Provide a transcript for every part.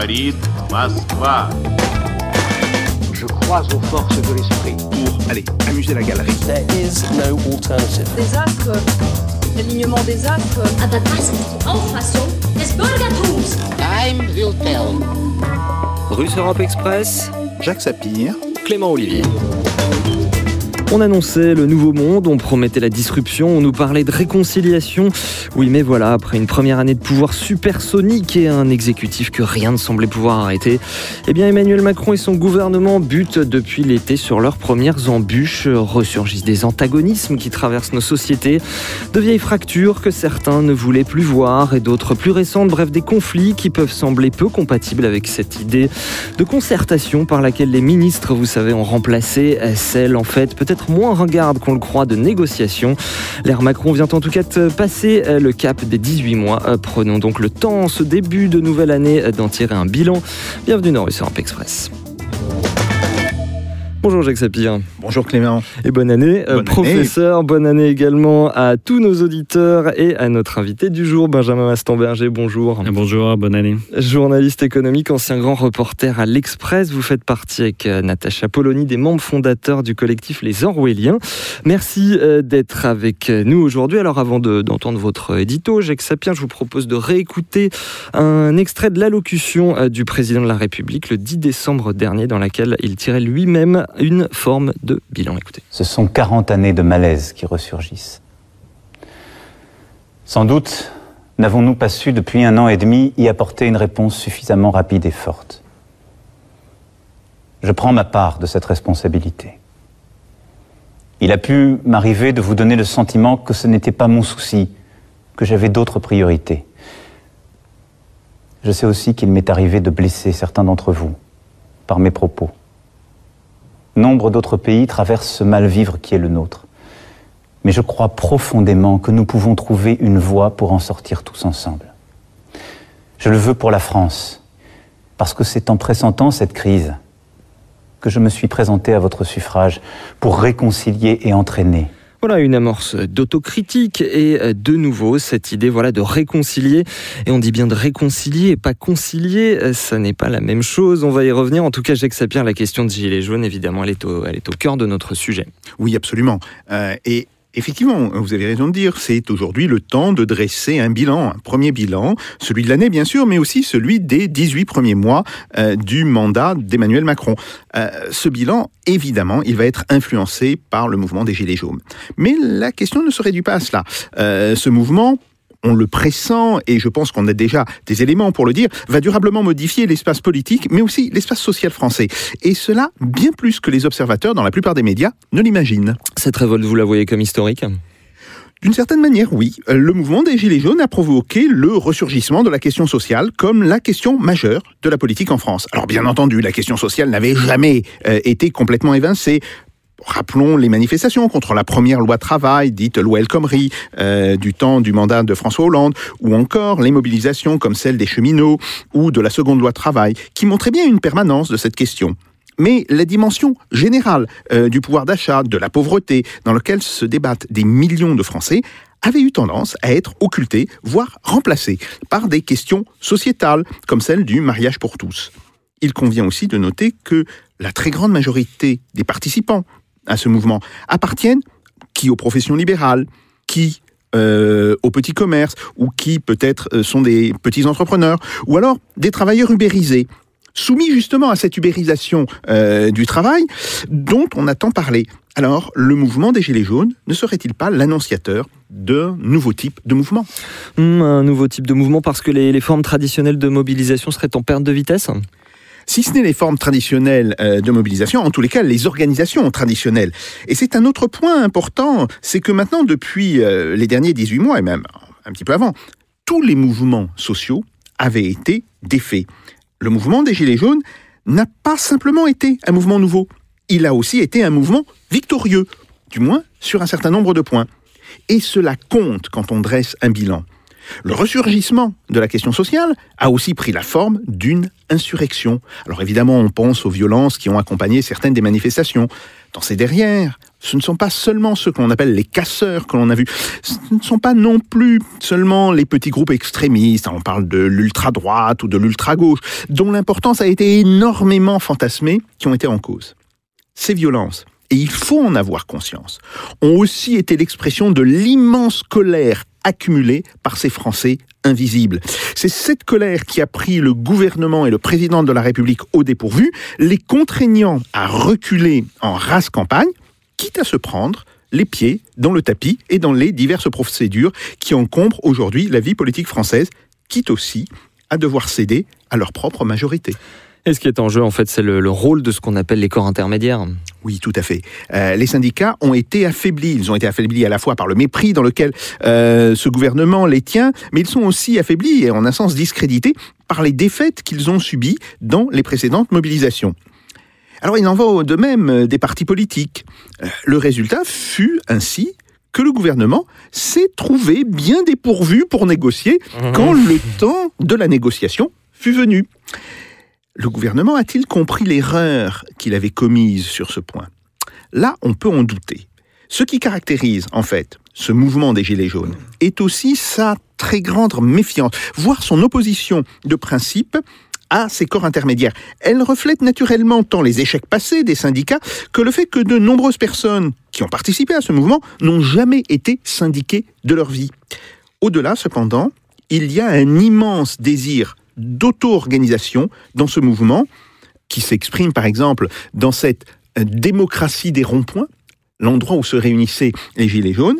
Говорит Москва. Je crois aux forces de l'esprit. Pour, allez, amuser la galerie. There is no alternative. des actes, l'alignement des actes. Aber das ist die Auffassung des Bürgertums. Time will tell. Russe Europe Express, Jacques Sapir. Clément Olivier. On annonçait le nouveau monde, on promettait la disruption, on nous parlait de réconciliation. Oui, mais voilà, après une première année de pouvoir supersonique et un exécutif que rien ne semblait pouvoir arrêter, eh bien Emmanuel Macron et son gouvernement butent depuis l'été sur leurs premières embûches. Ressurgissent des antagonismes qui traversent nos sociétés, de vieilles fractures que certains ne voulaient plus voir et d'autres plus récentes, bref, des conflits qui peuvent sembler peu compatibles avec cette idée de concertation par laquelle les ministres, vous savez, ont remplacé celle, en fait, peut-être moins ringarde qu'on le croit de négociation. L'ère Macron vient en tout cas de passer le cap des 18 mois. Prenons donc le temps, ce début de nouvelle année, d'en tirer un bilan. Bienvenue dans Europe Express. Bonjour Jacques Sapir. Bonjour Clément. Et bonne année, euh, Bonne professeur. Bonne année également à tous nos auditeurs et à notre invité du jour, Benjamin Maston-Berger. Bonjour. Bonjour, bonne année. Journaliste économique, ancien grand reporter à l'Express. Vous faites partie avec euh, Natacha Polony des membres fondateurs du collectif Les Orwelliens. Merci euh, d'être avec nous aujourd'hui. Alors avant de- d'entendre votre édito, Jacques Sapir, je vous propose de réécouter un extrait de l'allocution du président de la République le 10 décembre dernier dans laquelle il tirait lui-même une forme de bilan. Écoutez. Ce sont 40 années de malaise qui ressurgissent. Sans doute n'avons-nous pas su depuis un an et demi y apporter une réponse suffisamment rapide et forte. Je prends ma part de cette responsabilité. Il a pu m'arriver de vous donner le sentiment que ce n'était pas mon souci, que j'avais d'autres priorités. Je sais aussi qu'il m'est arrivé de blesser certains d'entre vous par mes propos. Nombre d'autres pays traversent ce mal-vivre qui est le nôtre. Mais je crois profondément que nous pouvons trouver une voie pour en sortir tous ensemble. Je le veux pour la France, parce que c'est en pressentant cette crise que je me suis présenté à votre suffrage pour réconcilier et entraîner. Voilà une amorce d'autocritique et euh, de nouveau cette idée voilà de réconcilier. Et on dit bien de réconcilier et pas concilier. Euh, ça n'est pas la même chose. On va y revenir. En tout cas Jacques Sapir la question de gilets jaunes évidemment elle est au, elle est au cœur de notre sujet. Oui, absolument. Euh, et effectivement, vous avez raison de dire, c'est aujourd'hui le temps de dresser un bilan, un premier bilan, celui de l'année bien sûr, mais aussi celui des 18 premiers mois euh, du mandat d'Emmanuel Macron. Euh, ce bilan, évidemment, il va être influencé par le mouvement des Gilets jaunes. Mais la question ne se réduit pas à cela. Euh, ce mouvement on le pressent, et je pense qu'on a déjà des éléments pour le dire, va durablement modifier l'espace politique, mais aussi l'espace social français. Et cela, bien plus que les observateurs, dans la plupart des médias, ne l'imaginent. cette révolte vous la voyez comme historique? D'une certaine manière, oui. Le mouvement des Gilets jaunes a provoqué le ressurgissement de la question sociale comme la question majeure de la politique en France. Alors bien entendu, la question sociale n'avait jamais euh, été complètement évincée. Rappelons les manifestations contre la première loi travail, dite loi El Khomri, euh, du temps du mandat de François Hollande, ou encore les mobilisations comme celle des cheminots ou de la seconde loi travail, qui montraient bien une permanence de cette question. Mais la dimension générale euh, du pouvoir d'achat, de la pauvreté, dans lequel se débattent des millions de Français, avait eu tendance à être occultée, voire remplacée, par des questions sociétales, comme celle du mariage pour tous. Il convient aussi de noter que la très grande majorité des participants à ce mouvement appartiennent qui aux professions libérales, qui euh, au petit commerce, ou qui peut-être euh, sont des petits entrepreneurs, ou alors des travailleurs ubérisés, soumis justement à cette ubérisation euh, du travail dont on a tant parlé. Alors, le mouvement des Gilets jaunes ne serait-il pas l'annonciateur d'un nouveau type de mouvement? Hmm, Un nouveau type de mouvement parce que les formes traditionnelles de mobilisation seraient en perte de vitesse? Si ce n'est les formes traditionnelles euh, de mobilisation, en tous les cas les organisations traditionnelles. Et c'est un autre point important, c'est que maintenant, depuis euh, les derniers 18 mois, et même un petit peu avant, tous les mouvements sociaux avaient été défaits. Le mouvement des Gilets jaunes n'a pas simplement été un mouvement nouveau, il a aussi été un mouvement victorieux, du moins sur un certain nombre de points. Et cela compte quand on dresse un bilan. Le ressurgissement de la question sociale a aussi pris la forme d'une insurrection. Alors évidemment, on pense aux violences qui ont accompagné certaines des manifestations. Dans ces derrières, ce ne sont pas seulement ceux qu'on appelle les casseurs que l'on a vus, ce ne sont pas non plus seulement les petits groupes extrémistes, on parle de l'ultra-droite ou de l'ultra-gauche, dont l'importance a été énormément fantasmée, qui ont été en cause. Ces violences, et il faut en avoir conscience, ont aussi été l'expression de l'immense colère accumulée par ces Français invisibles. C'est cette colère qui a pris le gouvernement et le président de la République au dépourvu, les contraignant à reculer en race campagne, quitte à se prendre les pieds dans le tapis et dans les diverses procédures qui encombrent aujourd'hui la vie politique française, quitte aussi à devoir céder à leur propre majorité. Et ce qui est en jeu, en fait, c'est le, le rôle de ce qu'on appelle les corps intermédiaires. Oui, tout à fait. Euh, les syndicats ont été affaiblis. Ils ont été affaiblis à la fois par le mépris dans lequel euh, ce gouvernement les tient, mais ils sont aussi affaiblis et en un sens discrédités par les défaites qu'ils ont subies dans les précédentes mobilisations. Alors il en va de même des partis politiques. Euh, Le résultat fut ainsi que le gouvernement s'est trouvé bien dépourvu pour négocier quand le temps de la négociation fut venu. Le gouvernement a-t-il compris l'erreur qu'il avait commise sur ce point? Là, on peut en douter. Ce qui caractérise, en fait, ce mouvement des Gilets jaunes est aussi sa très grande méfiance, voire son opposition de principe à ces corps intermédiaires. Elle reflète naturellement tant les échecs passés des syndicats que le fait que de nombreuses personnes qui ont participé à ce mouvement n'ont jamais été syndiquées de leur vie. Au-delà, cependant, il y a un immense désir d'auto-organisation dans ce mouvement qui s'exprime par exemple dans cette euh, démocratie des ronds-points, l'endroit où se réunissaient les Gilets jaunes,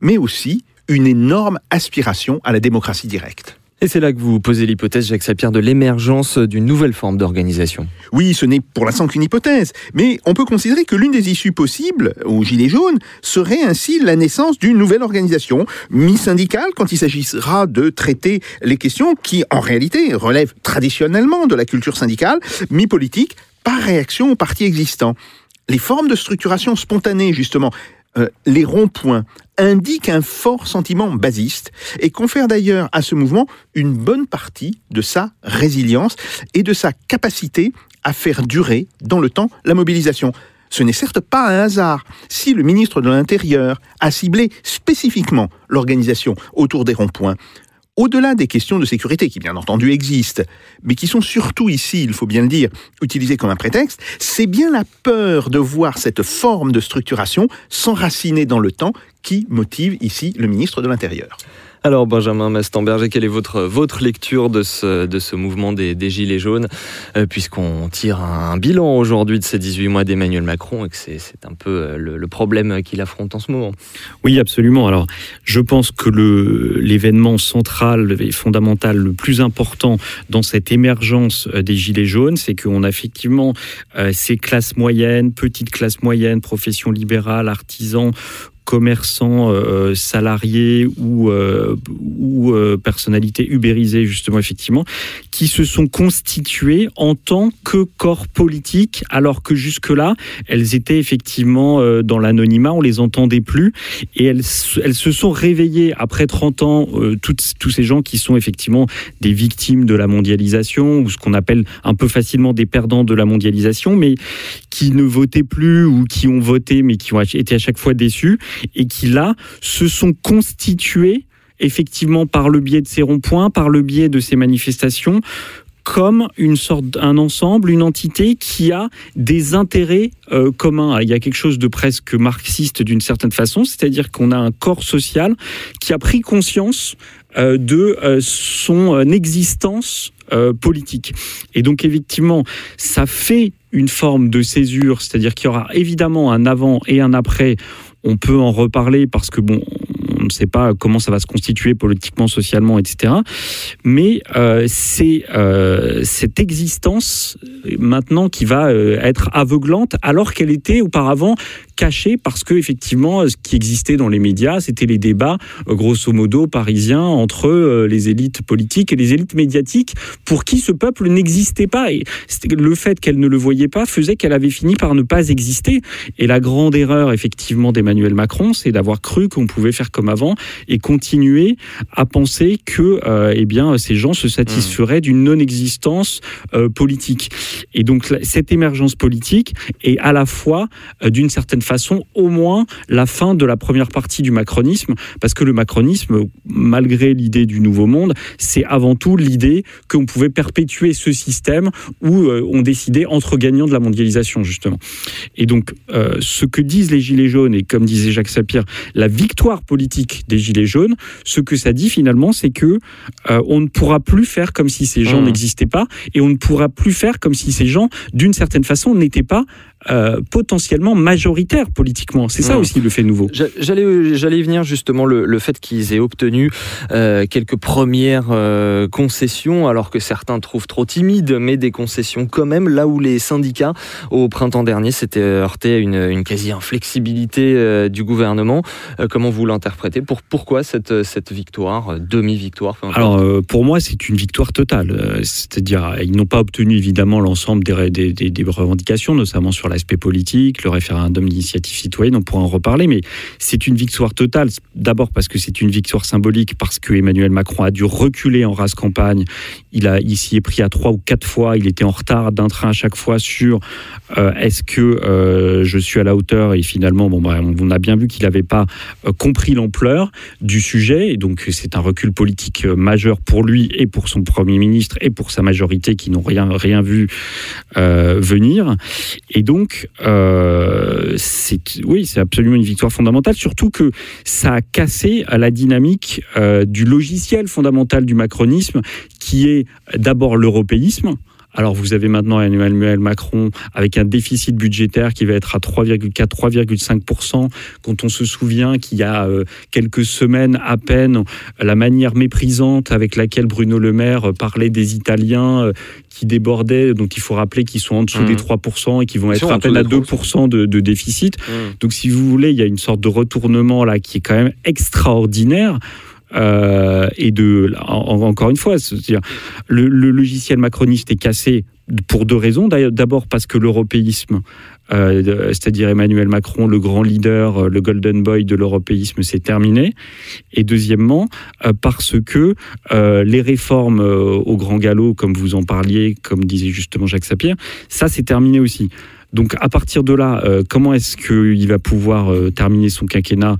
mais aussi une énorme aspiration à la démocratie directe. Et c'est là que vous posez l'hypothèse, Jacques Sapir, de l'émergence d'une nouvelle forme d'organisation. Oui, ce n'est pour l'instant qu'une hypothèse, mais on peut considérer que l'une des issues possibles aux Gilets jaunes serait ainsi la naissance d'une nouvelle organisation, mi-syndicale quand il s'agira de traiter les questions qui, en réalité, relèvent traditionnellement de la culture syndicale, mi-politique, par réaction aux partis existants. Les formes de structuration spontanée, justement, euh, les ronds-points, indiquent un fort sentiment basiste et confèrent d'ailleurs à ce mouvement une bonne partie de sa résilience et de sa capacité à faire durer dans le temps la mobilisation. Ce n'est certes pas un hasard si le ministre de l'Intérieur a ciblé spécifiquement l'organisation autour des ronds-points. Au-delà des questions de sécurité qui bien entendu existent, mais qui sont surtout ici, il faut bien le dire, utilisées comme un prétexte, c'est bien la peur de voir cette forme de structuration s'enraciner dans le temps qui motive ici le ministre de l'Intérieur. Alors Benjamin Mastemberger, quelle est votre, votre lecture de ce, de ce mouvement des, des Gilets jaunes, euh, puisqu'on tire un, bilan aujourd'hui de ces 18 mois d'Emmanuel Macron et que c'est un peu euh, le, problème qu'il affronte en ce moment Oui, absolument. Alors, je pense que l'événement central et fondamental, le plus important dans cette émergence euh, des Gilets jaunes, c'est qu'on a effectivement ces classes moyennes, petites classes moyennes, professions libérales, artisans, commerçants, euh, salariés ou, euh, ou euh, personnalités ubérisées, justement, effectivement, qui se sont constituées en tant que corps politique, alors que jusque-là, elles étaient effectivement euh, dans l'anonymat, on les entendait plus, et elles, elles se sont réveillées après 30 ans, euh, toutes, tous ces gens qui sont effectivement des victimes de la mondialisation, ou ce qu'on appelle un peu facilement des perdants de la mondialisation, mais qui ne votaient plus ou qui ont voté, mais qui ont été à chaque fois déçus, et qui là se sont constitués effectivement par le biais de ces ronds-points, par le biais de ces manifestations, comme une sorte d'un ensemble, une entité qui a des intérêts euh, communs. Il y a quelque chose de presque marxiste d'une certaine façon, c'est-à-dire qu'on a un corps social qui a pris conscience euh, de euh, son existence politique. Et donc effectivement, ça fait une forme de césure, c'est-à-dire qu'il y aura évidemment un avant et un après. On peut en reparler parce que bon, on ne sait pas comment ça va se constituer politiquement, socialement, etc. Mais euh, c'est euh, cette existence maintenant qui va euh, être aveuglante, alors qu'elle était auparavant cachée parce que effectivement, ce qui existait dans les médias, c'était les débats, grosso modo, parisiens entre les élites politiques et les élites médiatiques, pour qui ce peuple n'existait pas. Et le fait qu'elle ne le voyait pas faisait qu'elle avait fini par ne pas exister. Et la grande erreur, effectivement, d'Emmanuel Macron, c'est d'avoir cru qu'on pouvait faire comme avant et continuer à penser que, euh, eh bien, ces gens se satisferaient d'une non-existence euh, politique. Et donc, cette émergence politique est à la fois, euh, d'une certaine façon au moins la fin de la première partie du macronisme, parce que le macronisme, malgré l'idée du nouveau monde, c'est avant tout l'idée qu'on pouvait perpétuer ce système où on décidait entre gagnants de la mondialisation, justement. Et donc, ce que disent les Gilets jaunes, et comme disait Jacques Sapir, la victoire politique des Gilets jaunes, ce que ça dit finalement, c'est que euh, on ne pourra plus faire comme si ces gens Mmh. n'existaient pas, et on ne pourra plus faire comme si ces gens, d'une certaine façon, n'étaient pas euh, potentiellement majoritaires politiquement. C'est ça Mmh. aussi le fait nouveau. J'a- J'allais, j'allais y venir justement le, le fait qu'ils aient obtenu euh, quelques premières euh, concessions, alors que certains trouvent trop timides, mais des concessions quand même, là où les syndicats, au printemps dernier, s'étaient heurtés à une, une quasi-inflexibilité du gouvernement. Comment vous l'interprétez? Pour, Pourquoi cette, cette victoire, demi-victoire Alors pour moi, c'est une victoire totale. C'est-à-dire, ils n'ont pas obtenu évidemment l'ensemble des, des- des- des revendications, notamment sur l'aspect politique, le référendum d'initiative citoyenne, on pourra en reparler, mais c'est une victoire totale. D'abord parce que c'est une victoire symbolique, parce que Emmanuel Macron a dû reculer en race campagne. Il, a, il s'y est pris à trois ou quatre fois. Il était en retard d'un train à chaque fois sur euh, est-ce que euh, je suis à la hauteur? Et finalement, bon, bah, on a bien vu qu'il n'avait pas euh, compris l'ampleur du sujet. Et donc, c'est un recul politique majeur pour lui et pour son Premier ministre et pour sa majorité qui n'ont rien, rien vu venir. Et donc, euh, c'est, oui, c'est absolument une victoire fondamentale, surtout que ça a cassé la dynamique euh, du logiciel fondamental du macronisme, qui est d'abord l'européisme. Alors vous avez maintenant Emmanuel Macron avec un déficit budgétaire qui va être à 3,4-3,5%. Quand on se souvient qu'il y a euh, quelques semaines à peine, la manière méprisante avec laquelle Bruno Le Maire euh, parlait des Italiens euh, qui débordaient, donc il faut rappeler qu'ils sont en dessous des 3% et qui vont être à peine à dessous des 2% de, de déficit. Mmh. Donc, si vous voulez, il y a une sorte de retournement là qui est quand même extraordinaire. Euh, et de en- encore une fois, c'est-à-dire le, logiciel macroniste est cassé pour deux raisons. D'abord parce que l'européisme, euh, c'est-à-dire Emmanuel Macron, le grand leader, le golden boy de l'européisme, c'est terminé. Et deuxièmement, euh, parce que les réformes au grand galop, comme vous en parliez, comme disait justement Jacques Sapir, ça c'est terminé aussi. Donc à partir de là, comment est-ce qu'il va pouvoir terminer son quinquennat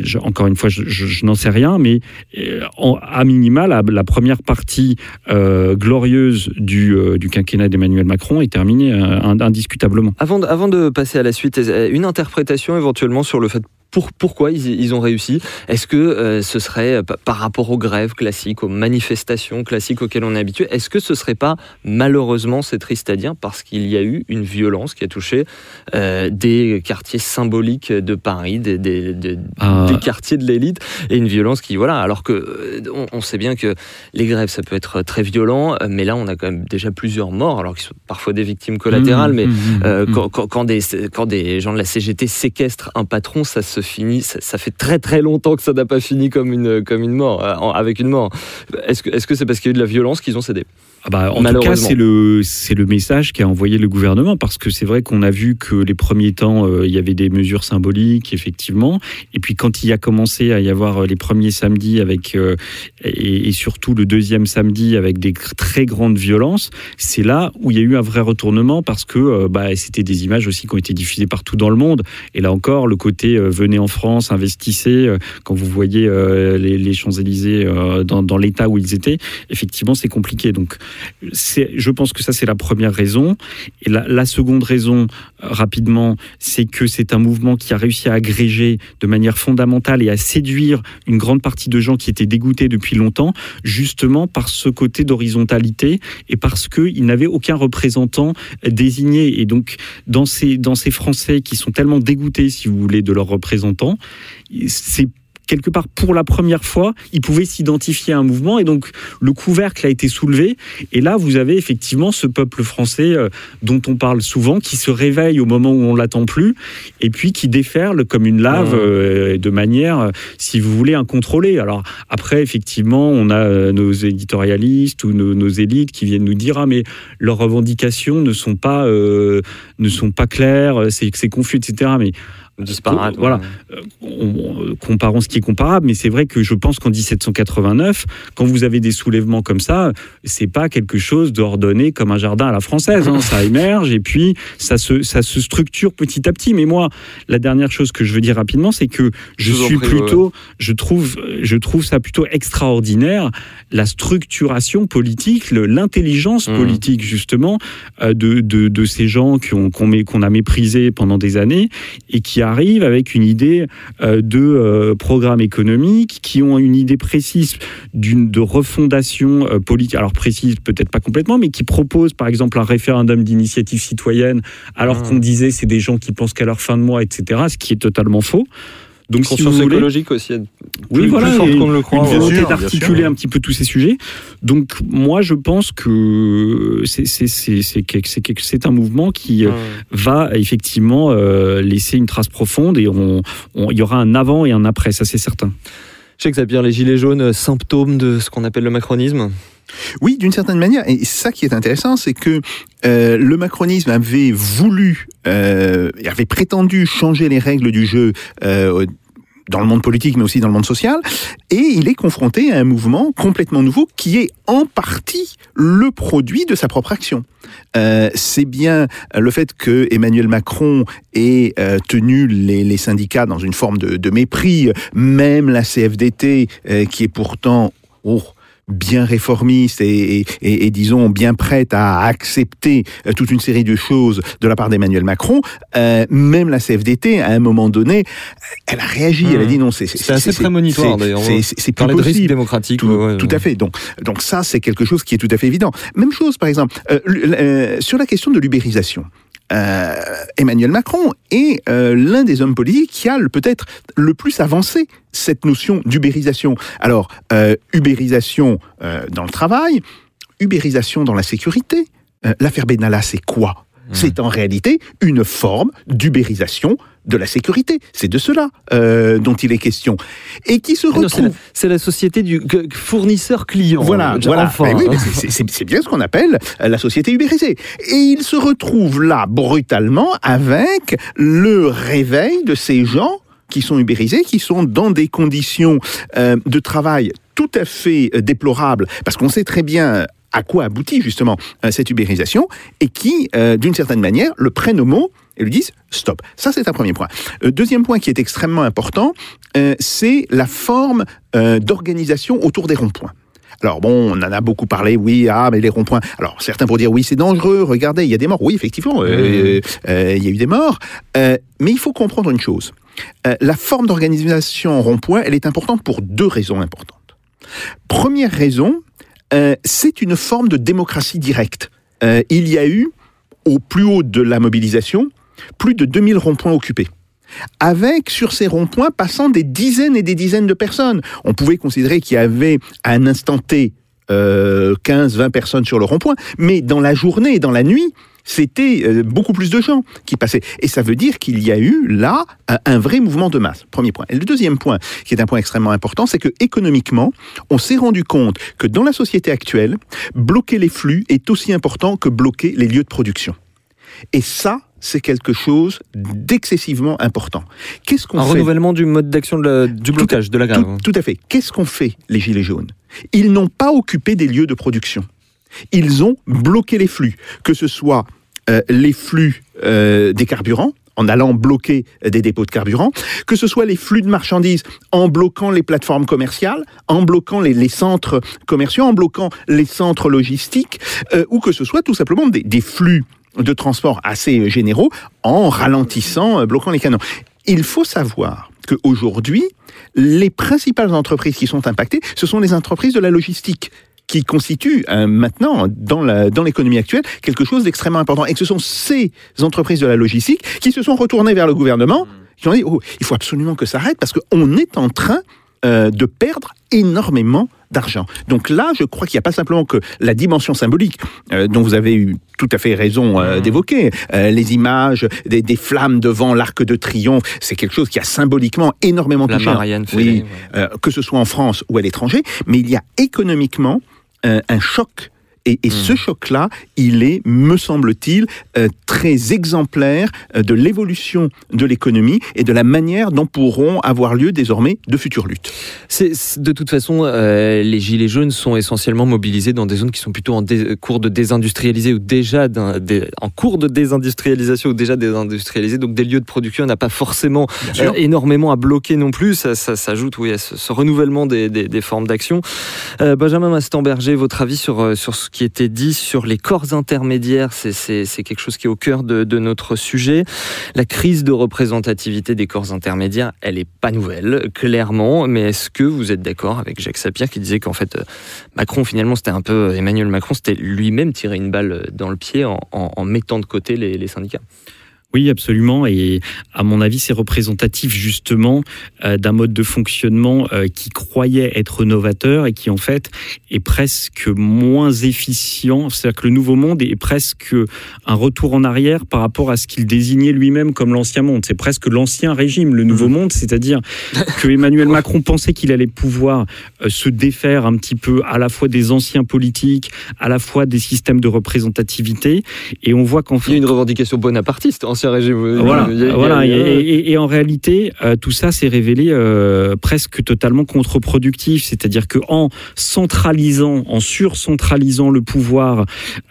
je- encore une fois, je, n'en sais rien, mais euh, à minima, la, première partie euh, glorieuse du, euh, du quinquennat d'Emmanuel Macron est terminée euh, ind- indiscutablement. Avant de, avant de passer à la suite, euh, une interprétation éventuellement sur le fait pour, pourquoi ils, ils ont réussi? Est-ce que euh, ce serait euh, pa- par rapport aux grèves classiques, aux manifestations classiques auxquelles on est habitué, est-ce que ce serait pas malheureusement, c'est triste à dire, parce qu'il y a eu une violence qui a touché euh, des quartiers symboliques de Paris, des, des- des- Ah. des quartiers de l'élite, et une violence qui, voilà, alors que on, on sait bien que les grèves, ça peut être très violent, mais là, on a quand même déjà plusieurs morts, alors qu'ils sont parfois des victimes collatérales, Mmh, mais mmh, mmh, euh, mmh. quand, quand- quand des, quand des gens de la CGT séquestrent un patron, ça se finit. Ça, fait très très longtemps que ça n'a pas fini comme une, comme une mort, euh, avec une mort. Est-ce que est-ce que c'est parce qu'il y a eu de la violence qu'ils ont cédé? Ah bah, en tout cas, c'est le, c'est le message qu'a envoyé le gouvernement, parce que c'est vrai qu'on a vu que les premiers temps, euh, il y avait des mesures symboliques, effectivement. Et puis quand il y a commencé à y avoir euh, les premiers samedis, avec, euh, et, et surtout le deuxième samedi, avec des très grandes violences, c'est là où il y a eu un vrai retournement, parce que euh, bah, c'était des images aussi qui ont été diffusées partout dans le monde. Et là encore, le côté venez en France, investissez, quand vous voyez les, les Champs-Élysées dans, dans l'état où ils étaient, effectivement, c'est compliqué. Donc, je pense que ça, c'est la première raison. Et la, seconde raison, euh, rapidement, c'est que c'est un mouvement qui a réussi à agréger de manière fondamentale et à séduire une grande partie de gens qui étaient dégoûtés depuis longtemps, justement par ce côté d'horizontalité et parce qu'ils n'avaient aucun représentant désigné. Et donc, dans ces, dans ces Français qui sont tellement dégoûtés, si vous voulez, de leurs représentants, c'est quelque part pour la première fois, ils pouvaient s'identifier à un mouvement et donc le couvercle a été soulevé et là vous avez effectivement ce peuple français euh, dont on parle souvent qui se réveille au moment où on l'attend plus et puis qui déferle comme une lave Mmh. euh, de manière euh, si vous voulez incontrôlée. Alors après effectivement, on a euh, nos éditorialistes ou nos, nos élites qui viennent nous dire ah mais leurs revendications ne sont pas euh, ne sont pas claires, c'est c'est confus etc. Mais disparate. Voilà. ouais. Euh, on- on- comparons ce qui est comparable, mais c'est vrai que je pense qu'en 1789, quand vous avez des soulèvements comme ça, c'est pas quelque chose d'ordonné comme un jardin à la française. hein. Ça émerge et puis ça se, ça se structure petit à petit. Mais moi, la dernière chose que je veux dire rapidement, c'est que je suis prie, plutôt, je trouve, je trouve ça plutôt extraordinaire la structuration politique, l'intelligence Mhm. politique justement euh, de, de, de ces gens qu'on a méprisés pendant des années et qui arrivent avec une idée euh, de euh, programme économique, qui ont une idée précise d'une de refondation euh, politique, alors précise peut-être pas complètement, mais qui proposent par exemple un référendum d'initiative citoyenne, alors Mhm. qu'on disait c'est des gens qui pensent qu'à leur fin de mois, etc., ce qui est totalement faux. Donc si vous Conscience voulez, écologique aussi. oui, voilà, plus et le croit. une volonté d'articuler un petit peu tous ces sujets. Donc moi, je pense que c'est un mouvement qui euh, Ouais. va effectivement euh, laisser une trace profonde et on- on- il y aura un avant et un après, ça c'est certain. Je sais que Xavier, les gilets jaunes, symptômes de ce qu'on appelle le macronisme? Oui, d'une certaine manière. Et ça qui est intéressant, c'est que euh, le macronisme avait voulu, euh, avait prétendu changer les règles du jeu. euh, dans le monde politique, mais aussi dans le monde social, et il est confronté à un mouvement complètement nouveau qui est en partie le produit de sa propre action. C'est bien le fait que Emmanuel Macron ait tenu les, syndicats dans une forme de, mépris, même la CFDT, qui est pourtant oh, bien réformiste et, et- et- et, disons bien prête à accepter euh, toute une série de choses de la part d'Emmanuel Macron, euh, même la CFDT, à un moment donné, elle a réagi, elle a dit non, c'est assez prémonitoire, c'est- d'ailleurs. c'est- plus possible. démocratique. Tout, ouais, tout ouais. à fait. Donc, donc ça, c'est quelque chose qui est tout à fait évident. Même chose, par exemple, euh, euh, sur la question de l'ubérisation. Euh, Emmanuel Macron est euh, l'un des hommes politiques qui a peut-être le plus avancé cette notion d'ubérisation. Alors, euh, ubérisation dans le travail, ubérisation dans la sécurité. L'affaire Benalla, c'est quoi? C'est en réalité une forme d'ubérisation de la sécurité. C'est de cela euh, dont il est question. Et qui se Ah non, c'est la, retrouve c'est la société du fournisseur-client. voilà, euh, voilà. Enfin, oui, c'est- bien ce qu'on appelle euh, la société ubérisée. Et il se retrouve là brutalement avec le réveil de ces gens qui sont ubérisés, qui sont dans des conditions euh, de travail tout à fait euh, déplorables, parce qu'on sait très bien euh, à quoi aboutit justement cette ubérisation, et qui, euh, d'une certaine manière, le prennent au mot et lui disent stop. Ça, c'est un premier point. Euh, deuxième point qui est extrêmement important, euh, c'est la forme euh, d'organisation autour des ronds-points. Alors bon, on en a beaucoup parlé, oui, ah, mais les ronds-points. Alors certains pour dire oui, c'est dangereux, regardez, il y a des morts. Oui, effectivement, euh, il y a eu des morts. Mais il faut comprendre une chose. La forme d'organisation en rond-point, elle est importante pour deux raisons importantes. Première raison, c'est une forme de démocratie directe. Il y a eu, au plus haut de la mobilisation, plus de 2000 ronds-points occupés avec sur ces ronds-points passant des dizaines et des dizaines de personnes. On pouvait considérer qu'il y avait à un instant T euh, 15, 20 personnes sur le rond-point, mais dans la journée et dans la nuit, c'était euh, beaucoup plus de gens qui passaient. Et ça veut dire qu'il y a eu là un, un vrai mouvement de masse. Premier point. Et le deuxième point, qui est un point extrêmement important, c'est que économiquement, on s'est rendu compte que dans la société actuelle, bloquer les flux est aussi important que bloquer les lieux de production. Et ça, c'est quelque chose d'excessivement important. Qu'est-ce qu'on Un fait renouvellement du mode d'action du blocage, de la grève. tout, tout à fait. Qu'est-ce qu'ont fait les Gilets jaunes? Ils n'ont pas occupé des lieux de production. Ils ont bloqué les flux, que ce soit euh, les flux euh, des carburants, en allant bloquer des dépôts de carburant, que ce soit les flux de marchandises en bloquant les plateformes commerciales, en bloquant les, les centres commerciaux, en bloquant les centres logistiques, euh, ou que ce soit tout simplement des, des flux de transport assez généraux en ralentissant, euh, bloquant les canaux. Il faut savoir qu'aujourd'hui, les principales entreprises qui sont impactées, ce sont les entreprises de la logistique qui constituent euh, maintenant, dans la- dans l'économie actuelle, quelque chose d'extrêmement important. Et que ce sont ces entreprises de la logistique qui se sont retournées vers le gouvernement, qui ont dit, oh, il faut absolument que ça arrête, parce qu'on est en train euh, de perdre énormément d'argent. Donc là, je crois qu'il n'y a pas simplement que la dimension symbolique, euh, dont vous avez eu tout à fait raison euh, d'évoquer, euh, les images des, des flammes devant l'arc de triomphe, c'est quelque chose qui a symboliquement énormément La touché. Marianne oui, ouais. que ce soit en France ou à l'étranger, mais il y a économiquement un choc Et, et ce choc-là, il est, me semble-t-il, euh, très exemplaire euh, de l'évolution de l'économie et de la manière dont pourront avoir lieu désormais de futures luttes. C'est de toute façon, euh, les gilets jaunes sont essentiellement mobilisés dans des zones qui sont plutôt en cours de désindustrialisation ou déjà en cours de désindustrialisation ou déjà désindustrialisés. Donc des lieux de production, on n'a pas forcément euh, énormément à bloquer non plus. Ça, ça s'ajoute oui, à ce, ce renouvellement des, des- des formes d'action. Benjamin Mastenberger, votre avis sur, sur ce qui était dit sur les corps intermédiaires, c'est- quelque chose qui est au cœur de, notre sujet. La crise de représentativité des corps intermédiaires, elle est pas nouvelle, clairement, mais est-ce que vous êtes d'accord avec Jacques Sapir qui disait qu'en fait, euh, Macron, finalement, c'était un peu, Emmanuel Macron, c'était lui-même tirer une balle dans le pied en, mettant de côté les syndicats? Oui, absolument. Et à mon avis, c'est représentatif justement euh, d'un mode de fonctionnement euh, qui croyait être novateur et qui en fait est presque moins efficient. C'est-à-dire que le nouveau monde est presque un retour en arrière par rapport à ce qu'il désignait lui-même comme l'ancien monde. C'est presque l'ancien régime, le nouveau monde, c'est-à-dire que Emmanuel Macron pensait qu'il allait pouvoir euh, se défaire un petit peu à la fois des anciens politiques, à la fois des systèmes de représentativité. Et on voit qu'en Il y a une revendication bonapartiste, régime. voilà, Il a- voilà. a- Et, et- et en réalité, euh, tout ça s'est révélé euh, presque totalement contre-productif. C'est-à-dire que en centralisant, en surcentralisant le pouvoir,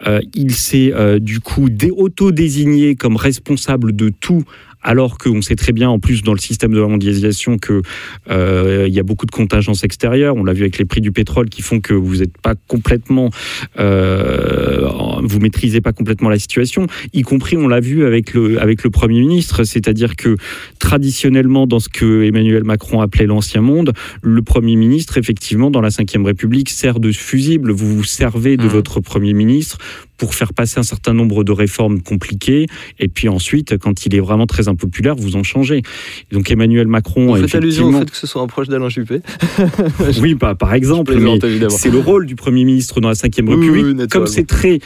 euh, il s'est euh, du coup dé- auto-désigné comme responsable de tout. Alors qu'on sait très bien, en plus, dans le système de la mondialisation, que euh, y a beaucoup de contingences extérieures. On l'a vu avec les prix du pétrole qui font que vous n'êtes pas complètement, euh, vous maîtrisez pas complètement la situation. Y compris, on l'a vu avec le avec le premier ministre, c'est-à-dire que traditionnellement, dans ce que Emmanuel Macron appelait l'ancien monde, le premier ministre, effectivement, dans la Ve République, sert de fusible. Vous vous servez de Mhm. votre premier ministre pour faire passer un certain nombre de réformes compliquées, et puis ensuite, quand il est vraiment très impopulaire, vous en changez. Donc Emmanuel Macron, Vous faites allusion au fait que ce soit un proche d'Alain Juppé oui, bah, par exemple, c'est le rôle du Premier ministre dans la Ve République. oui. Comme c'est très,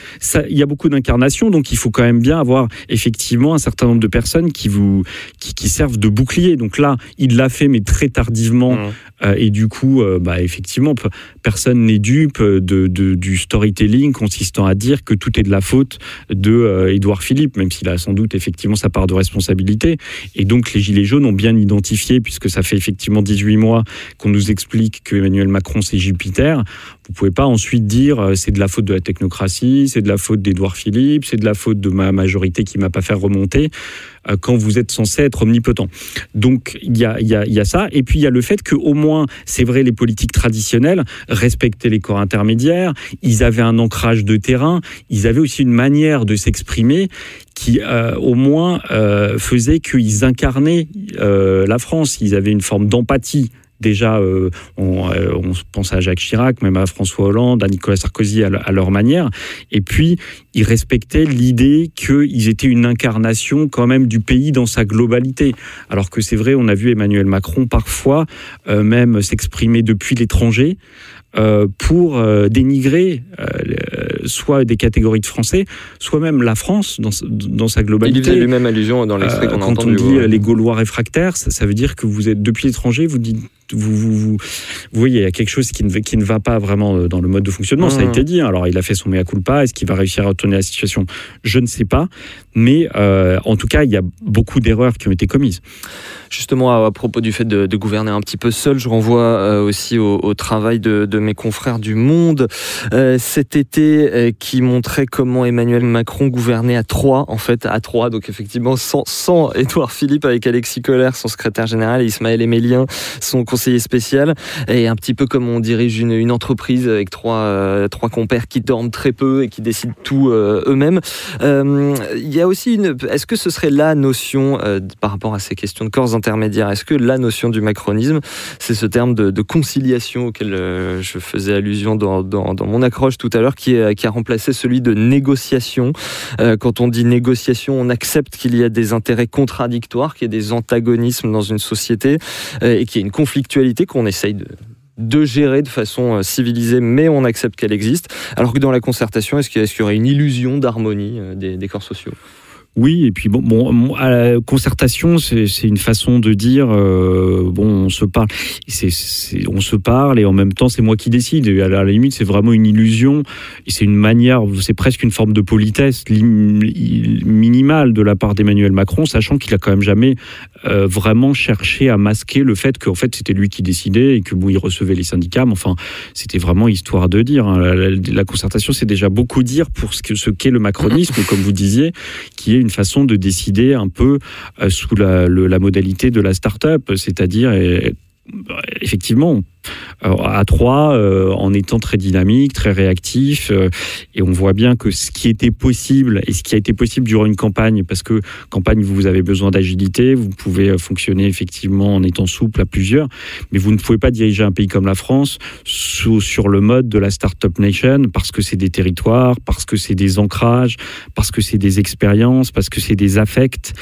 il y a beaucoup d'incarnations, donc il faut quand même bien avoir effectivement un certain nombre de personnes qui vous, qui, qui servent de bouclier. Donc là, il l'a fait, mais très tardivement, Mhm. euh, et du coup, euh, bah, effectivement, pe- personne n'est dupe de, de- du storytelling consistant à dire que tout est de la faute de euh, Édouard Philippe, même s'il a sans doute effectivement sa part de responsabilité. Et donc les Gilets jaunes ont bien identifié, puisque ça fait effectivement 18 mois qu'on nous explique que Emmanuel Macron c'est Jupiter. Vous pouvez pas ensuite dire euh, c'est de la faute de la technocratie, c'est de la faute d'Édouard Philippe, c'est de la faute de ma majorité qui m'a pas fait remonter euh, quand vous êtes censé être omnipotent. Donc il y a, y, a, y a ça. Et puis il y a le fait que au moins, c'est vrai, les politiques traditionnelles respectaient les corps intermédiaires, ils avaient un ancrage de terrain, ils avaient aussi une manière de s'exprimer qui euh, au moins faisait qu'ils incarnaient la France. Ils avaient une forme d'empathie. Déjà, euh, on, euh, on pense à Jacques Chirac, même à François Hollande, à Nicolas Sarkozy à, le- à leur manière. Et puis, ils respectaient l'idée qu'ils étaient une incarnation quand même du pays dans sa globalité. Alors que c'est vrai, on a vu Emmanuel Macron parfois euh, même s'exprimer depuis l'étranger euh, pour euh, dénigrer euh, soit des catégories de Français, soit même la France dans, sa- dans sa Il y globalité. faisait lui-même allusion dans l'extrait qu'on a quand entendu. on dit ouais. les Gaulois réfractaires, ça, ça veut dire que vous êtes depuis l'étranger, vous dites, vous, vous, vous, voyez, il y a quelque chose qui ne, qui ne va pas vraiment euh, dans le mode de fonctionnement. Ça a Mhm. été dit. hein. Alors, il a fait son mea culpa. Est-ce qu'il va réussir à retourner la situation? Je ne sais pas. Mais euh, en tout cas, il y a beaucoup d'erreurs qui ont été commises. Justement, à, à propos du fait de, de gouverner un petit peu seul, je renvoie euh, aussi au, au travail de, de mes confrères du Monde euh, cet été euh, qui montrait comment Emmanuel Macron gouvernait à trois, en fait, à trois, donc effectivement sans, sans Édouard Philippe avec Alexis Collère, son secrétaire général, et Ismaël Emélien, son conseiller spécial, et un petit peu comme on dirige une, une entreprise avec trois, euh, trois compères qui dorment très peu et qui décident tout euh, eux-mêmes. Euh, Il y a aussi une. Est-ce que ce serait la notion euh, par rapport à ces questions de corps intermédiaires Est-ce que la notion du macronisme, c'est ce terme de, de conciliation auquel euh, je faisais allusion dans, dans- dans mon accroche tout à l'heure, qui, est- qui a remplacé celui de négociation Quand on dit négociation, on accepte qu'il y a des intérêts contradictoires, qu'il y a des antagonismes dans une société et qu'il y a une qu'on essaye de gérer de façon euh, civilisée, mais on accepte qu'elle existe. Alors que dans la concertation, est-ce qu'il y, aurait une illusion d'harmonie euh, des corps sociaux? Oui, et puis bon, à la concertation, c'est une façon de dire euh, bon, on se parle, on se parle et en même temps c'est moi qui décide. Et à la, limite, c'est vraiment une illusion et c'est une manière, c'est presque une forme de politesse minimale de la part d'Emmanuel Macron, sachant qu'il a quand même jamais euh, vraiment cherché à masquer le fait qu'en fait c'était lui qui décidait et que bon, il recevait les syndicats. Mais enfin, c'était vraiment histoire de dire. hein. La, concertation, c'est déjà beaucoup dire pour ce qu'est le macronisme, comme vous disiez qui est une façon de décider un peu euh, sous la, la modalité de la start-up, c'est-à-dire effectivement euh, à trois euh, en étant très dynamique, très réactif euh, et on voit bien que ce qui était possible et ce qui a été possible durant une campagne parce que campagne vous avez besoin d'agilité, vous pouvez euh, fonctionner effectivement en étant souple à plusieurs mais vous ne pouvez pas diriger un pays comme la France sous, sur le mode de la start-up nation parce que c'est des territoires, parce que c'est des ancrages, parce que c'est des expériences, parce que c'est des affects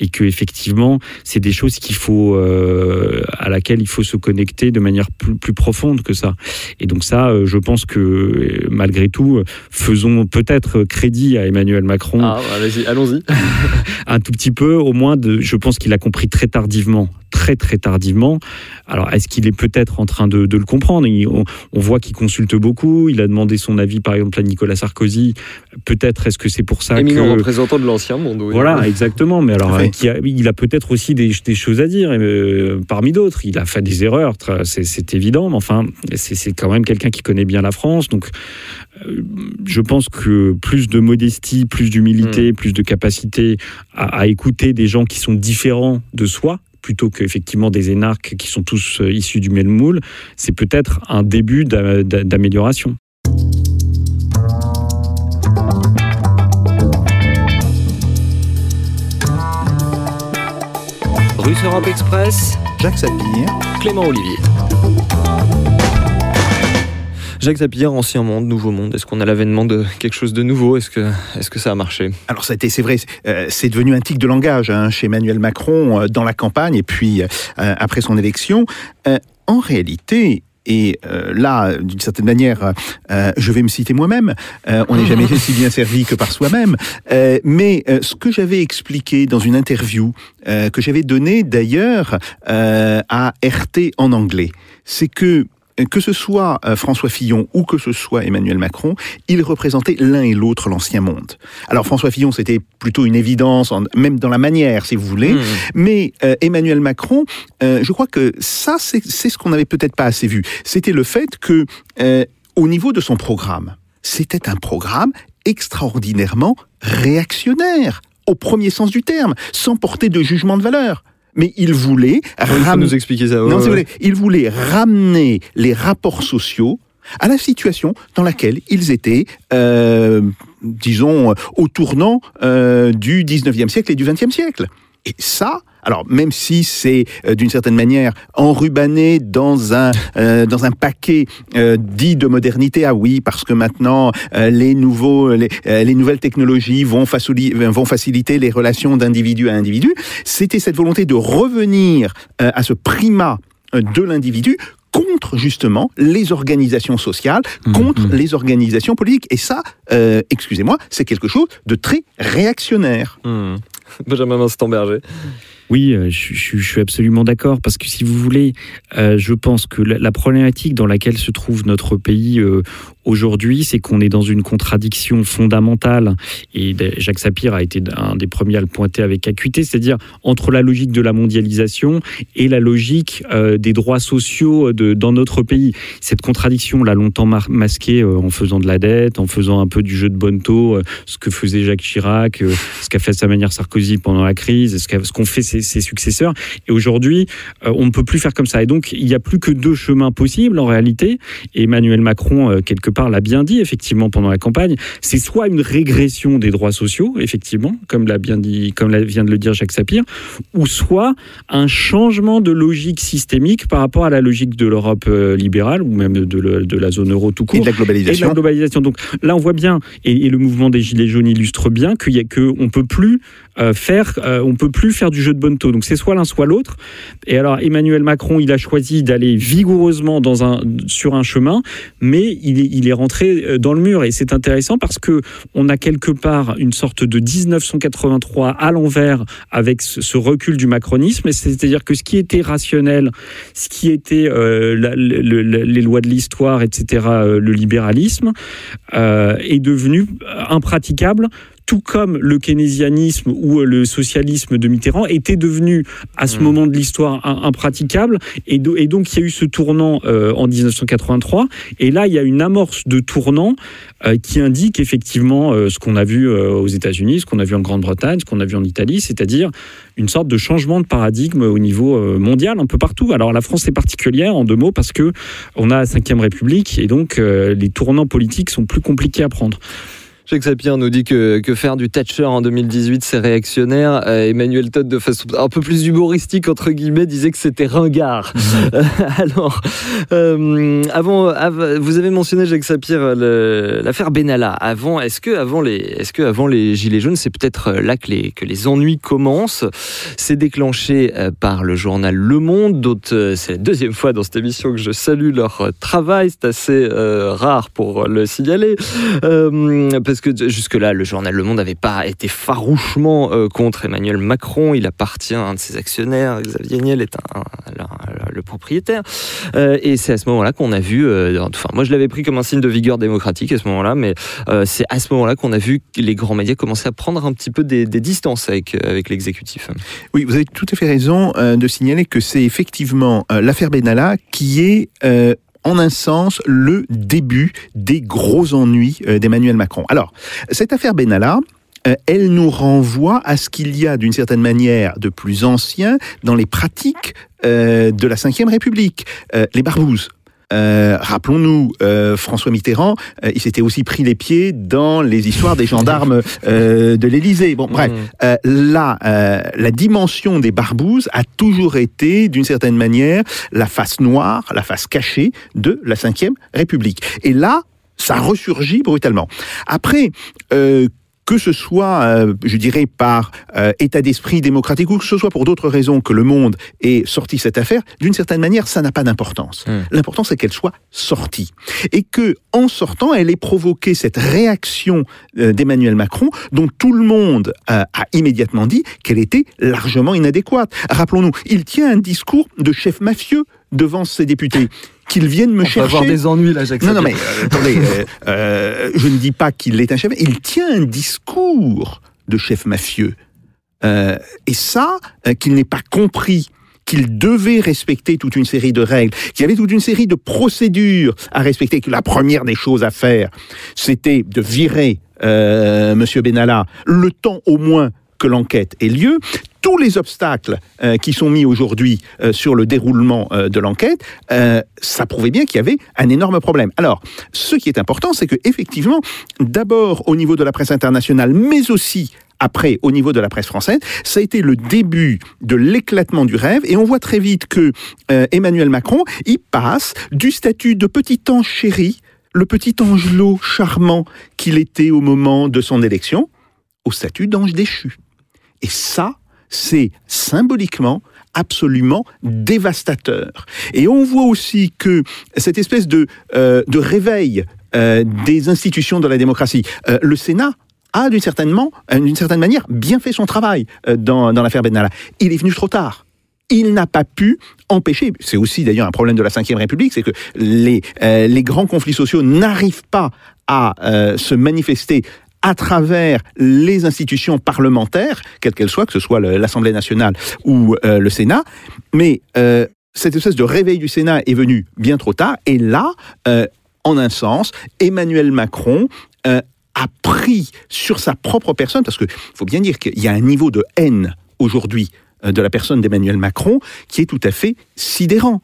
et que effectivement c'est des choses qu'il faut euh, à laquelle il faut se connecter de manière plus, plus profonde que ça. Et donc ça, euh, je pense que euh, malgré tout, euh, faisons peut-être crédit à Emmanuel Macron Ah, allez-y, allons-y. un tout petit peu, au moins, de, je pense qu'il a compris très tardivement, très très tardivement. Alors, est-ce qu'il est peut-être en train de, de le comprendre? Il- on, on voit qu'il consulte beaucoup. Il a demandé son avis, par exemple, à Nicolas Sarkozy. Peut-être est-ce que c'est pour ça Éminent que représentant de l'ancien monde. oui. voilà, exactement. Mais alors, a- il a peut-être aussi des, des choses à dire, euh, parmi d'autres. Il a fait des erreurs, c'est évident, mais enfin, c'est c'est quand même quelqu'un qui connaît bien la France. Donc, euh, je pense que plus de modestie, plus d'humilité, plus de capacité à, à écouter des gens qui sont différents de soi, plutôt qu'effectivement des énarques qui sont tous euh, issus du même moule, c'est peut-être un début d'a- d'a- d'amélioration. Russe Europe Express, Jacques Sapir. Clément Olivier. Jacques Sapir, ancien monde, nouveau monde. Est-ce qu'on a l'avènement de quelque chose de nouveau? Est-ce que, est que ça a marché? Alors, ça a été- c'est vrai, euh, c'est devenu un tic de langage hein, chez Emmanuel Macron euh, dans la campagne et puis euh, après son élection. En réalité, et euh, là, d'une certaine manière, euh, je vais me citer moi-même, euh, on n'est jamais si bien servi que par soi-même, mais ce que j'avais expliqué dans une interview que j'avais donnée d'ailleurs à RT en anglais, c'est que que ce soit euh, François Fillon ou que ce soit Emmanuel Macron, ils représentaient l'un et l'autre l'ancien monde. Alors François Fillon, c'était plutôt une évidence, en- même dans la manière, si vous voulez, Mmh. mais euh, Emmanuel Macron, euh, je crois que ça, c'est c'est ce qu'on n'avait peut-être pas assez vu. C'était le fait que, euh, au niveau de son programme, c'était un programme extraordinairement réactionnaire, au premier sens du terme, sans porter de jugement de valeur. Mais il voulait Il faut ramener nous expliquer ça. ouais, non, si vous ouais. voulez, il voulait ramener les rapports sociaux à la situation dans laquelle ils étaient, euh, disons, au tournant euh, du 19e siècle et du 20e siècle. Et ça, alors même si c'est euh, d'une certaine manière enrubanné dans un euh, dans un paquet euh, dit de modernité, ah oui, parce que maintenant euh, les nouveaux les, euh, les nouvelles technologies vont, facili- vont faciliter les relations d'individu à individu, c'était cette volonté de revenir euh, à ce primat euh, de l'individu contre justement les organisations sociales, contre les organisations politiques. Et ça, euh, excusez-moi, c'est quelque chose de très réactionnaire. Mmh. Benjamin Vincent-Berger. Oui, euh, je, suis absolument d'accord parce que si vous voulez, euh, je pense que la, la problématique dans laquelle se trouve notre pays euh, aujourd'hui, c'est qu'on est dans une contradiction fondamentale et Jacques Sapir a été un des premiers à le pointer avec acuité, c'est-à-dire entre la logique de la mondialisation et la logique euh, des droits sociaux de, dans notre pays. Cette contradiction, on l'a longtemps masquée euh, en faisant de la dette, en faisant un peu du jeu de euh, ce que faisait Jacques Chirac, euh, ce qu'a fait de sa manière Sarkozy pendant la crise, ce qu'ont fait ses, successeurs. Et aujourd'hui, euh, on ne peut plus faire comme ça. Et donc, il n'y a plus que deux chemins possibles en réalité. Emmanuel Macron, euh, quelque part, l'a bien dit effectivement pendant la campagne. C'est soit une régression des droits sociaux, effectivement, comme l'a bien dit, comme l'a- vient de le dire Jacques Sapir, ou soit un changement de logique systémique par rapport à la logique de l'Europe euh, libérale ou même de, le- de la zone euro tout Et court de la et de globalisation. la globalisation. Donc là, on voit bien, et, et le mouvement des Gilets jaunes illustre bien qu'il y a que on peut plus faire, euh, on peut plus faire du jeu de bonneteau. Donc c'est soit l'un, soit l'autre. Et alors Emmanuel Macron, il a choisi d'aller vigoureusement sur un chemin, mais il, est- rentré euh, dans le mur. Et c'est intéressant parce que on a quelque part une sorte de 1983 à l'envers avec ce, recul du macronisme. C'est-à-dire que ce qui était rationnel, ce qui était euh, les lois de l'histoire, etc., euh, le libéralisme, euh, est devenu impraticable tout comme le keynésianisme ou euh, le socialisme de Mitterrand était devenu à ce Mm. moment de l'histoire impraticable et, do- et donc il y a eu ce tournant euh, en 1983 et là il y a une amorce de tournant euh, qui indique effectivement euh, ce qu'on a vu aux États-Unis, ce qu'on a vu en Grande-Bretagne, ce qu'on a vu en Italie, c'est-à-dire une sorte de changement de paradigme au niveau mondial un peu partout. Alors la France est particulière en deux mots parce que on a la Ve République et donc les tournants politiques sont plus compliqués à prendre. Jacques Sapir nous dit que, que faire du Thatcher en 2018, c'est réactionnaire. Euh, Emmanuel Todd, de façon un peu plus humoristique, entre guillemets, disait que c'était ringard. Euh, alors, euh, avant, av- vous avez mentionné, Jacques Sapir, l'affaire Benalla. Avant, est-ce que avant les, est-ce que avant les Gilets jaunes, c'est peut-être là que les, que les ennuis commencent? C'est déclenché euh, par le journal Le Monde. D'autres, euh, c'est la deuxième fois dans cette émission que je salue leur euh, travail. C'est assez euh, rare pour le signaler. Euh, parce que jusque-là, le journal Le Monde n'avait pas été farouchement euh, contre Emmanuel Macron? Il appartient à un de ses actionnaires. Xavier Niel est le propriétaire. Euh, et c'est à ce moment-là qu'on a vu, euh, enfin, moi je l'avais pris comme un signe de vigueur démocratique à ce moment-là, mais c'est à ce moment-là qu'on a vu les grands médias commençaient à prendre un petit peu des, distances avec, l'exécutif. Oui, vous avez tout à fait raison de signaler que c'est effectivement l'affaire Benalla qui est en un sens le début des gros ennuis euh, d'Emmanuel Macron. Alors, cette affaire Benalla, euh, elle nous renvoie à ce qu'il y a d'une certaine manière de plus ancien dans les pratiques euh, de la Ve République, les barbouzes. Euh, Rappelons-nous, euh, François Mitterrand, euh, il s'était aussi pris les pieds dans les histoires des gendarmes de l'Élysée. Bon, bref, euh, là, la dimension des barbouzes a toujours été, d'une certaine manière, la face noire, la face cachée de la Ve République. Et là, ça ressurgit brutalement. Après, que ce soit, euh, je dirais, par euh, état d'esprit démocratique ou que ce soit pour d'autres raisons que le monde ait sorti cette affaire, d'une certaine manière, ça n'a pas d'importance. Mm. L'important, c'est qu'elle soit sortie. Et que, en sortant, elle ait provoqué cette réaction euh, d'Emmanuel Macron, dont tout le monde euh, a immédiatement dit qu'elle était largement inadéquate. Rappelons-nous, il tient un discours de chef mafieux devant ses députés. Qu'ils viennent me On va chercher. avoir des ennuis là, Jacques Non, non, mais euh, attendez, euh, euh, je ne dis pas qu'il est un chef, il tient un discours de chef mafieux. Et ça, qu'il n'ait pas compris qu'il devait respecter toute une série de règles, qu'il y avait toute une série de procédures à respecter, que la première des choses à faire, c'était de virer Monsieur Benalla le temps au moins que l'enquête ait lieu. Tous les obstacles euh, qui sont mis aujourd'hui euh, sur le déroulement euh, de l'enquête, ça prouvait bien qu'il y avait un énorme problème. Alors, ce qui est important, c'est que effectivement, d'abord au niveau de la presse internationale, mais aussi après, au niveau de la presse française, ça a été le début de l'éclatement du rêve, et on voit très vite que Emmanuel Macron, il passe du statut de petit ange chéri, le petit angelot charmant qu'il était au moment de son élection, au statut d'ange déchu. Et ça, c'est symboliquement absolument dévastateur. Et on voit aussi que cette espèce de, euh, de réveil euh, des institutions de la démocratie, euh, le Sénat a d'une certaine, manière bien fait son travail dans, l'affaire Benalla. Il est venu trop tard. Il n'a pas pu empêcher, c'est aussi d'ailleurs un problème de la Ve République, c'est que les, les grands conflits sociaux n'arrivent pas à se manifester à travers les institutions parlementaires, quelles qu'elles soient, que ce soit l'Assemblée nationale ou euh, le Sénat. Mais euh, cette espèce de réveil du Sénat est venu bien trop tard. Et là, euh, en un sens, Emmanuel Macron euh, a pris sur sa propre personne, parce qu'il faut bien dire qu'il y a un niveau de haine aujourd'hui euh, de la personne d'Emmanuel Macron qui est tout à fait sidérant,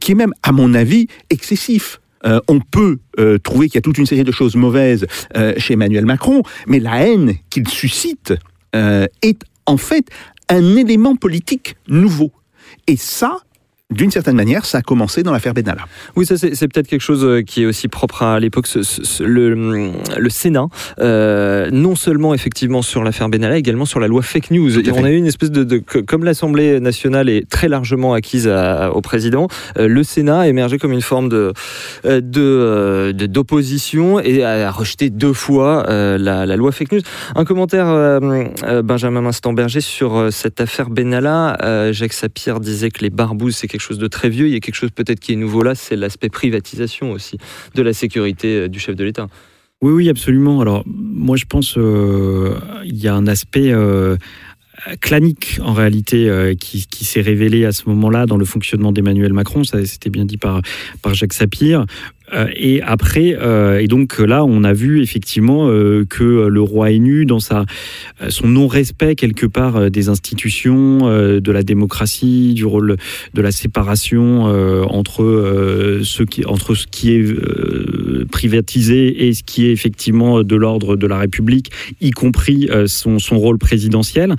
qui est même, à mon avis, excessif. Euh, on peut euh, trouver qu'il y a toute une série de choses mauvaises euh, chez Emmanuel Macron, mais la haine qu'il suscite est en fait un élément politique nouveau. Et ça, d'une certaine manière, ça a commencé dans l'affaire Benalla. Oui, ça c'est peut-être quelque chose euh, qui est aussi propre à l'époque. le, le Sénat, euh, non seulement effectivement sur l'affaire Benalla, également sur la loi fake news. Et on a eu une espèce de, comme l'Assemblée nationale est très largement acquise à- au président, euh, le Sénat a émergé comme une forme de de, de- d'opposition et a rejeté deux fois euh, la, la loi fake news. Un commentaire, Benjamin Mastemberger, sur cette affaire Benalla. Jacques Sapir disait que les barbouzes, c'est quelque chose de très vieux. Il y a quelque chose peut-être qui est nouveau là, c'est l'aspect privatisation aussi de la sécurité euh, du chef de l'État. Oui, oui, absolument. Alors, moi, je pense euh, il y a un aspect euh, clanique, en réalité, euh, qui, qui s'est révélé à ce moment-là dans le fonctionnement d'Emmanuel Macron. Ça, c'était bien dit par, par Jacques Sapir. Euh, et après, euh, et donc là, on a vu effectivement euh, que le roi est nu dans sa, euh, son non-respect quelque part euh, des institutions, euh, de la démocratie, du rôle de la séparation euh, entre, euh, ce qui, entre ce qui est euh, privatisé et ce qui est effectivement de l'ordre de la République, y compris euh, son, son rôle présidentiel.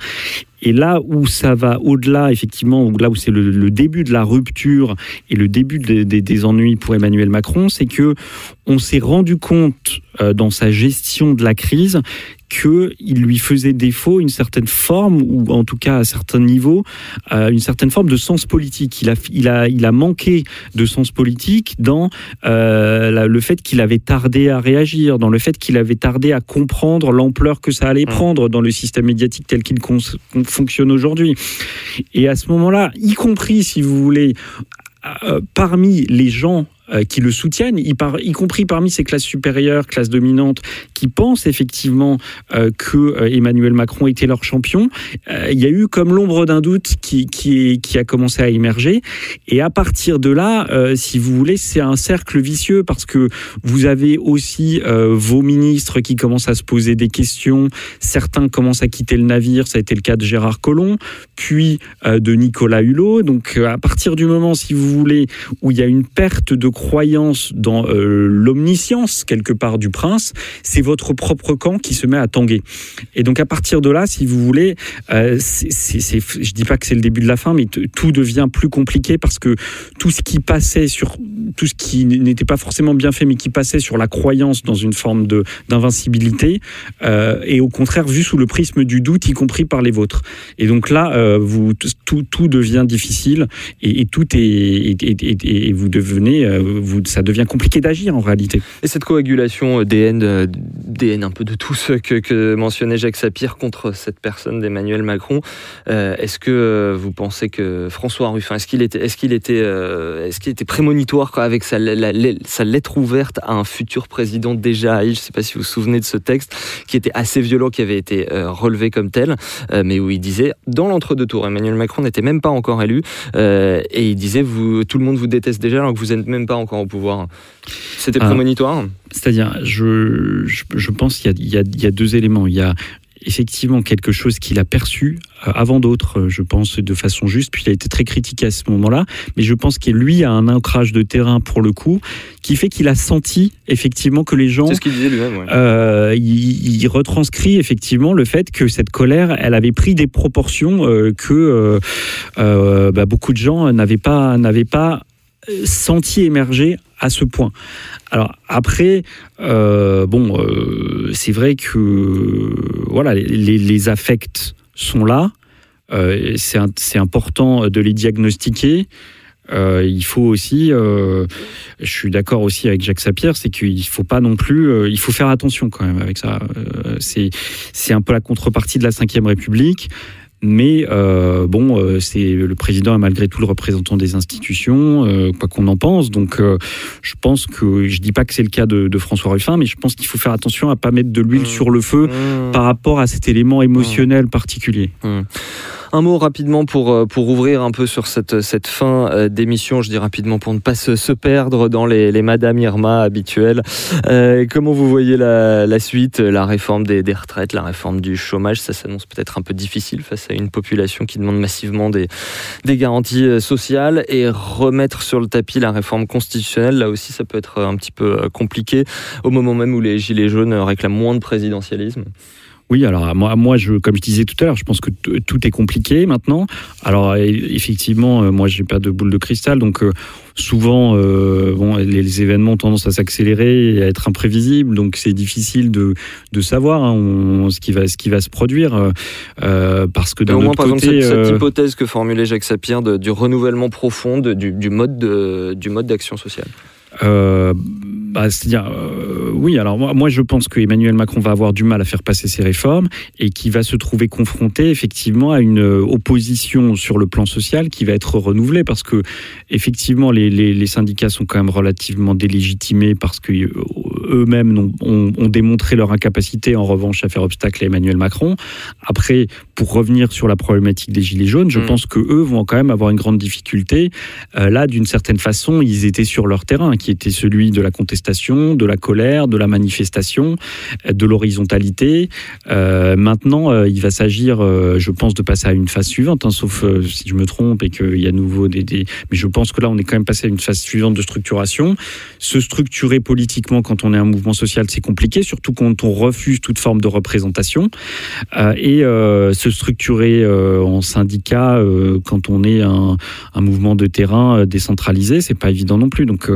Et là où ça va au-delà, effectivement, là où c'est le, début de la rupture et le début des ennuis pour Emmanuel Macron, c'est que on s'est rendu compte euh, dans sa gestion de la crise qu'il lui faisait défaut une certaine forme, ou en tout cas à certains niveaux, euh, une certaine forme de sens politique. Il a, il a, il a manqué de sens politique dans euh, la- le fait qu'il avait tardé à réagir, dans le fait qu'il avait tardé à comprendre l'ampleur que ça allait prendre dans le système médiatique tel qu'il fonctionne aujourd'hui. Et à ce moment-là, y compris, si vous voulez, euh, parmi les gens qui le soutiennent, y, compris parmi ces classes supérieures, classes dominantes, qui pensent effectivement euh, que euh, Emmanuel Macron était leur champion, euh, il y a eu comme l'ombre d'un doute qui, qui, a commencé à émerger. Et à partir de là, euh, si vous voulez, c'est un cercle vicieux parce que vous avez aussi euh, vos ministres qui commencent à se poser des questions. Certains commencent à quitter le navire. Ça a été le cas de Gérard Collomb, puis euh, de Nicolas Hulot. Donc, euh, à partir du moment, si vous voulez, où il y a une perte de croyance dans euh, l'omniscience, quelque part, du prince, c'est votre propre camp qui se met à tanguer. Et donc, à partir de là, si vous voulez, euh, je dis pas que c'est le début de la fin, mais tout devient plus compliqué parce que tout ce qui passait sur tout ce qui n'était pas forcément bien fait, mais qui passait sur la croyance dans une forme de d'invincibilité, euh, est au contraire vu sous le prisme du doute, y compris par les vôtres. Et donc là, euh, vous tout, tout devient difficile et, et tout est et, et- et- et vous devenez, euh, ça devient compliqué d'agir en réalité. Et cette coagulation euh, haines, euh, des haines un peu de tous euh, que, mentionnait Jacques Sapir contre cette personne d'Emmanuel Macron, euh, est-ce que euh, vous pensez que François Ruffin, est-ce qu'il était, est-ce qu'il était, euh, est-ce qu'il était prémonitoire avec sa, lettre ouverte à un futur président déjà haï Je ne sais pas si vous vous souvenez de ce texte qui était assez violent, qui avait été euh, relevé comme tel, euh, mais où il disait dans l'entre-deux tours, Emmanuel Macron n'était même pas encore élu, euh, et il disait tout le monde vous déteste déjà alors que vous n'êtes même pas encore au pouvoir. C'était Ah. prémonitoire. C'est-à-dire, je, je, je pense qu'il y a, y, y deux éléments. Il y a effectivement quelque chose qu'il a perçu euh, avant d'autres, je pense, de façon juste, puis il a été très critiqué à ce moment-là, mais je pense qu'il lui a un ancrage de terrain pour le coup, qui fait qu'il a senti effectivement que les gens... C'est ce qu'il disait lui-même. ouais. Euh, il, il retranscrit effectivement le fait que cette colère, elle avait pris des proportions euh, que euh, bah, beaucoup de gens n'avaient pas, n'avaient pas senti émerger à ce point. Alors après, euh, bon, euh, c'est vrai que voilà, les, affects sont là. Euh, c'est important de les diagnostiquer. Il faut aussi, je suis d'accord aussi avec Jacques Sapir, c'est qu'il faut pas non plus, il faut faire attention quand même avec ça. C'est un peu la contrepartie de la Ve République. Mais euh, bon, euh, c'est le président est malgré tout le représentant des institutions, euh, quoi qu'on en pense. Donc, euh, je pense que je dis pas que c'est le cas de, de François Ruffin, mais je pense qu'il faut faire attention à pas mettre de l'huile Mmh. sur le feu Mmh. par rapport à cet élément émotionnel particulier. Un mot rapidement pour, euh, pour ouvrir un peu sur cette, cette fin euh, d'émission, je dis rapidement pour ne pas se, se perdre dans les, les Madame Irma habituelles. Euh, comment vous voyez la, la suite, la réforme des, des retraites, la réforme du chômage? Ça s'annonce peut-être un peu difficile face à une population qui demande massivement des, des garanties sociales et remettre sur le tapis la réforme constitutionnelle. Là aussi, ça peut être un petit peu compliqué au moment même où les Gilets jaunes réclament moins de présidentialisme. Oui, alors moi, moi je, comme je disais tout à l'heure, je pense que tout est compliqué maintenant. Alors effectivement, euh, moi j'ai pas de boule de cristal, donc euh, souvent euh, bon, les, les événements ont tendance à s'accélérer et à être imprévisibles, donc c'est difficile de, de savoir hein, on- ce, qui va, ce qui va se produire, euh, parce que Mais d'un au moins, autre par côté, exemple, cette, cette hypothèse que formulait Jacques Sapir de- du renouvellement profond de- du, du mode de- du mode d'action sociale. Bah, C'est-à-dire, euh, oui, alors moi, moi je pense que Emmanuel Macron va avoir du mal à faire passer ses réformes et qu'il va se trouver confronté effectivement à une euh, opposition sur le plan social qui va être renouvelée parce que effectivement les, les- les syndicats sont quand même relativement délégitimés parce que euh, eux-mêmes ont, ont démontré leur incapacité en revanche à faire obstacle à Emmanuel Macron. Après, pour revenir sur la problématique des gilets jaunes, je Mm. pense que eux vont quand même avoir une grande difficulté. Euh, là, d'une certaine façon, ils étaient sur leur terrain, qui était celui de la contestation, de la colère, de la manifestation, euh, de l'horizontalité. Euh, maintenant, euh, il va s'agir, je pense, de passer à une phase suivante, hein, sauf si je me trompe et qu'il y a nouveau des, Mais je pense que là, on est quand même passé à une phase suivante de structuration. Se structurer politiquement quand on est un mouvement social, c'est compliqué, surtout quand on refuse toute forme de représentation. Et se structurer en syndicat quand on est un, un mouvement de terrain décentralisé, c'est pas évident non plus. Donc,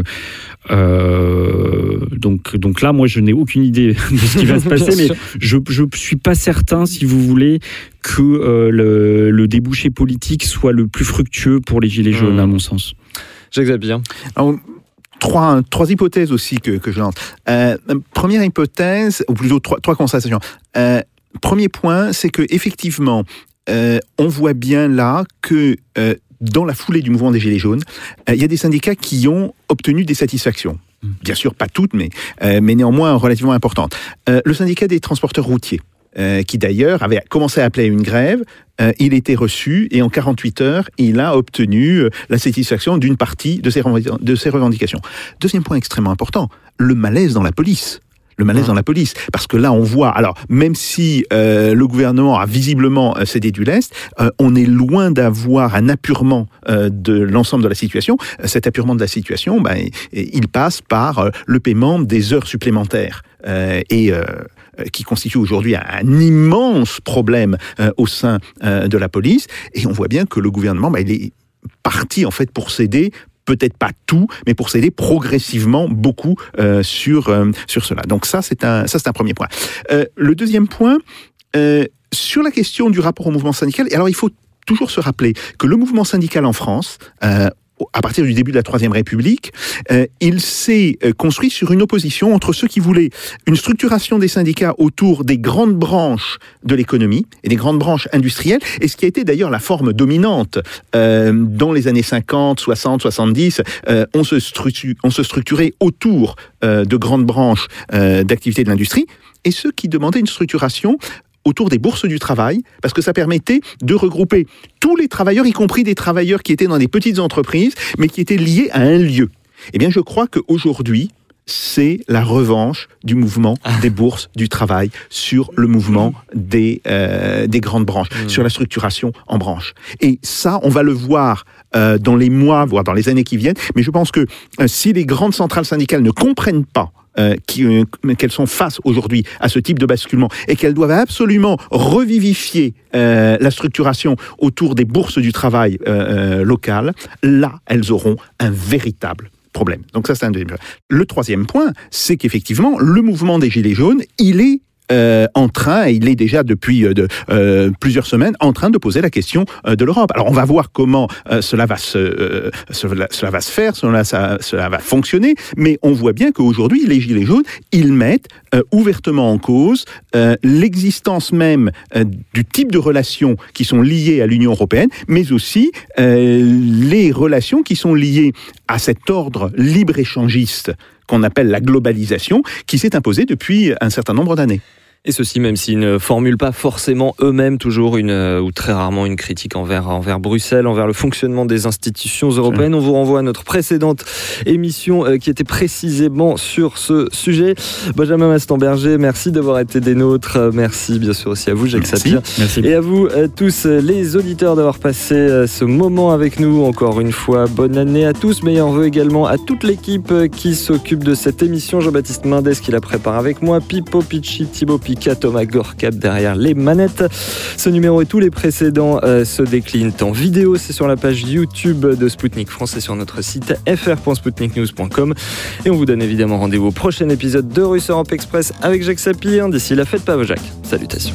donc, donc là, moi, je n'ai aucune idée de ce qui va se passer, mais je je suis pas certain, si vous voulez, que euh, le, le débouché politique soit le plus fructueux pour les gilets jaunes, Mmh. à mon sens. Jacques Sapir. Alors, trois, trois hypothèses aussi que, que je lance. Euh, première hypothèse, ou plutôt trois, trois constatations. Euh, premier point, c'est que effectivement, euh, on voit bien là que euh, dans la foulée du mouvement des Gilets jaunes, euh, il y a des syndicats qui ont obtenu des satisfactions. Bien sûr, pas toutes, mais, euh, mais néanmoins relativement importantes. Euh, le syndicat des transporteurs routiers, euh, qui d'ailleurs avait commencé à appeler une grève, il était reçu et en 48 heures, il a obtenu la satisfaction d'une partie de ses revendications. Deuxième point extrêmement important, le malaise dans la police. Le malaise dans la police. Parce que là, on voit, alors, même si euh, le gouvernement a visiblement euh, cédé du lest, euh, on est loin d'avoir un apurement euh, de l'ensemble de la situation. Cet apurement de la situation, ben, il- passe par le paiement des heures supplémentaires. euh, et qui constitue aujourd'hui un, un immense problème euh, au sein euh, de la police. Et on voit bien que le gouvernement, ben, il est parti en fait pour céder peut-être pas tout, mais pour s'aider progressivement beaucoup euh, sur, euh, sur cela. Donc ça, c'est un, un premier point. Euh, le deuxième point, sur la question du rapport au mouvement syndical, et alors il faut toujours se rappeler que le mouvement syndical en France, à partir du début de la Troisième République, euh, il s'est euh, construit sur une opposition entre ceux qui voulaient une structuration des syndicats autour des grandes branches de l'économie et des grandes branches industrielles, et ce qui a été d'ailleurs la forme dominante euh, dans les années 50, 60, 70, euh, on, se on se structurait autour de grandes branches d'activité de l'industrie, et ceux qui demandaient une structuration autour des bourses du travail, parce que ça permettait de regrouper tous les travailleurs, y compris des travailleurs qui étaient dans des petites entreprises, mais qui étaient liés à un lieu. Eh bien, je crois qu'aujourd'hui, c'est la revanche du mouvement des bourses du travail sur le mouvement des, euh, des grandes branches, sur la structuration en branches. Et ça, on va le voir euh, dans les mois, voire dans les années qui viennent. Mais je pense que euh, si les grandes centrales syndicales ne comprennent pas euh, euh, qu'elles sont face aujourd'hui à ce type de basculement et qu'elles doivent absolument revivifier euh, la structuration autour des bourses du travail locales, là, elles auront un véritable problème. Donc ça, c'est un deuxième. Le troisième point, c'est qu'effectivement, le mouvement des Gilets jaunes, il est euh, en train, et il est déjà depuis euh, euh, plusieurs semaines, en train de poser la question de l'Europe. Alors on va voir comment cela, va se, faire, cela, cela va fonctionner, mais on voit bien qu'aujourd'hui, les Gilets jaunes, ils mettent ouvertement en cause l'existence même du type de relations qui sont liées à l'Union européenne, mais aussi les relations qui sont liées à cet ordre libre-échangiste qu'on appelle la globalisation, qui s'est imposée depuis un certain nombre d'années. Et ceci même s'ils ne formulent pas forcément eux-mêmes toujours une, euh, ou très rarement une critique envers, envers Bruxelles, envers le fonctionnement des institutions européennes. On vous renvoie à notre précédente émission euh, qui était précisément sur ce sujet. Benjamin Maston-Berger, merci d'avoir été des nôtres. Euh, Merci bien sûr aussi à vous, Jacques. Sapir. Merci. Et à vous tous les auditeurs d'avoir passé ce moment avec nous. Encore une fois, bonne année à tous. Meilleurs vœux également à toute l'équipe qui s'occupe de cette émission. Jean-Baptiste Mendes qui la prépare avec moi. Pipo Picci, Thibaut Pika, Thomas Gorkap derrière les manettes. Ce numéro et tous les précédents euh, se déclinent en vidéo. C'est sur la page YouTube de Spoutnik France et sur notre site fr.spoutniknews.com. Et on vous donne évidemment rendez-vous au prochain épisode de Russe Europe Express avec Jacques Sapir. D'ici là, faites pas vos Jacques. Salutations.